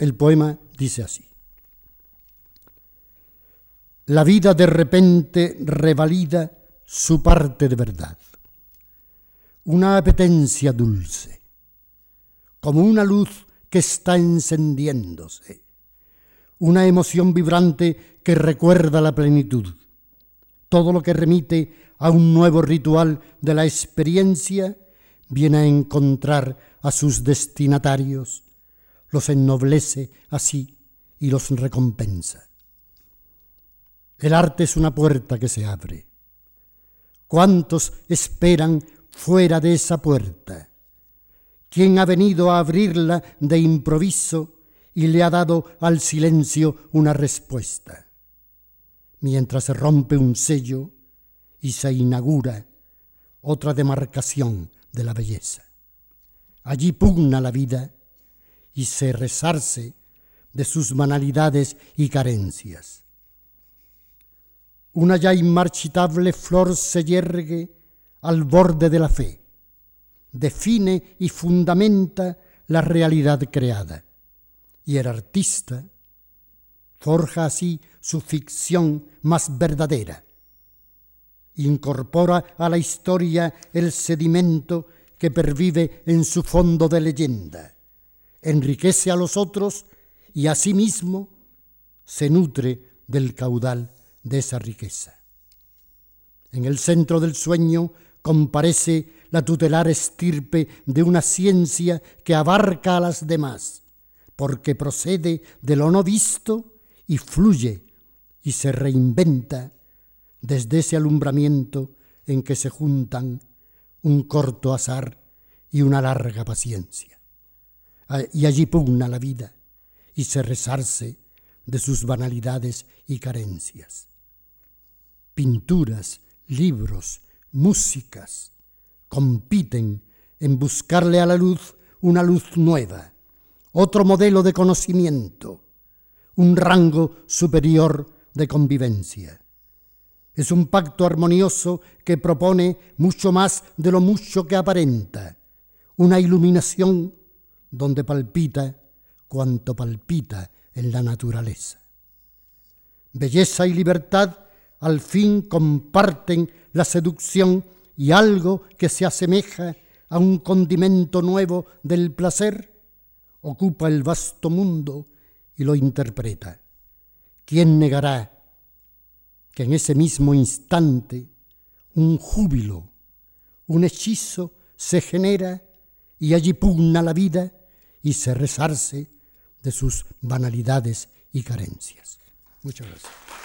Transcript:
El poema dice así. La vida de repente revalida su parte de verdad. Una apetencia dulce, como una luz que está encendiéndose. Una emoción vibrante que recuerda la plenitud. Todo lo que remite a un nuevo ritual de la experiencia viene a encontrar a sus destinatarios, los ennoblece así y los recompensa. El arte es una puerta que se abre. ¿Cuántos esperan fuera de esa puerta? ¿Quién ha venido a abrirla de improviso y le ha dado al silencio una respuesta? Mientras se rompe un sello y se inaugura otra demarcación de la belleza. Allí pugna la vida y se resarce de sus banalidades y carencias. Una ya inmarchitable flor se yergue al borde de la fe, define y fundamenta la realidad creada, y el artista forja así su ficción más verdadera, incorpora a la historia el sedimento que pervive en su fondo de leyenda, enriquece a los otros y a sí mismo se nutre del caudal de esa riqueza. En el centro del sueño comparece la tutelar estirpe de una ciencia que abarca a las demás, porque procede de lo no visto y fluye y se reinventa desde ese alumbramiento en que se juntan un corto azar y una larga paciencia. Y allí pugna la vida y se resarce de sus banalidades y carencias. Pinturas, libros, músicas compiten en buscarle a la luz una luz nueva, otro modelo de conocimiento, un rango superior de convivencia. Es un pacto armonioso que propone mucho más de lo mucho que aparenta, una iluminación donde palpita cuanto palpita en la naturaleza. Belleza y libertad al fin comparten la seducción y algo que se asemeja a un condimento nuevo del placer ocupa el vasto mundo y lo interpreta. ¿Quién negará que en ese mismo instante un júbilo, un hechizo se genera y allí pugna la vida y se resarce de sus banalidades y carencias. Muchas gracias.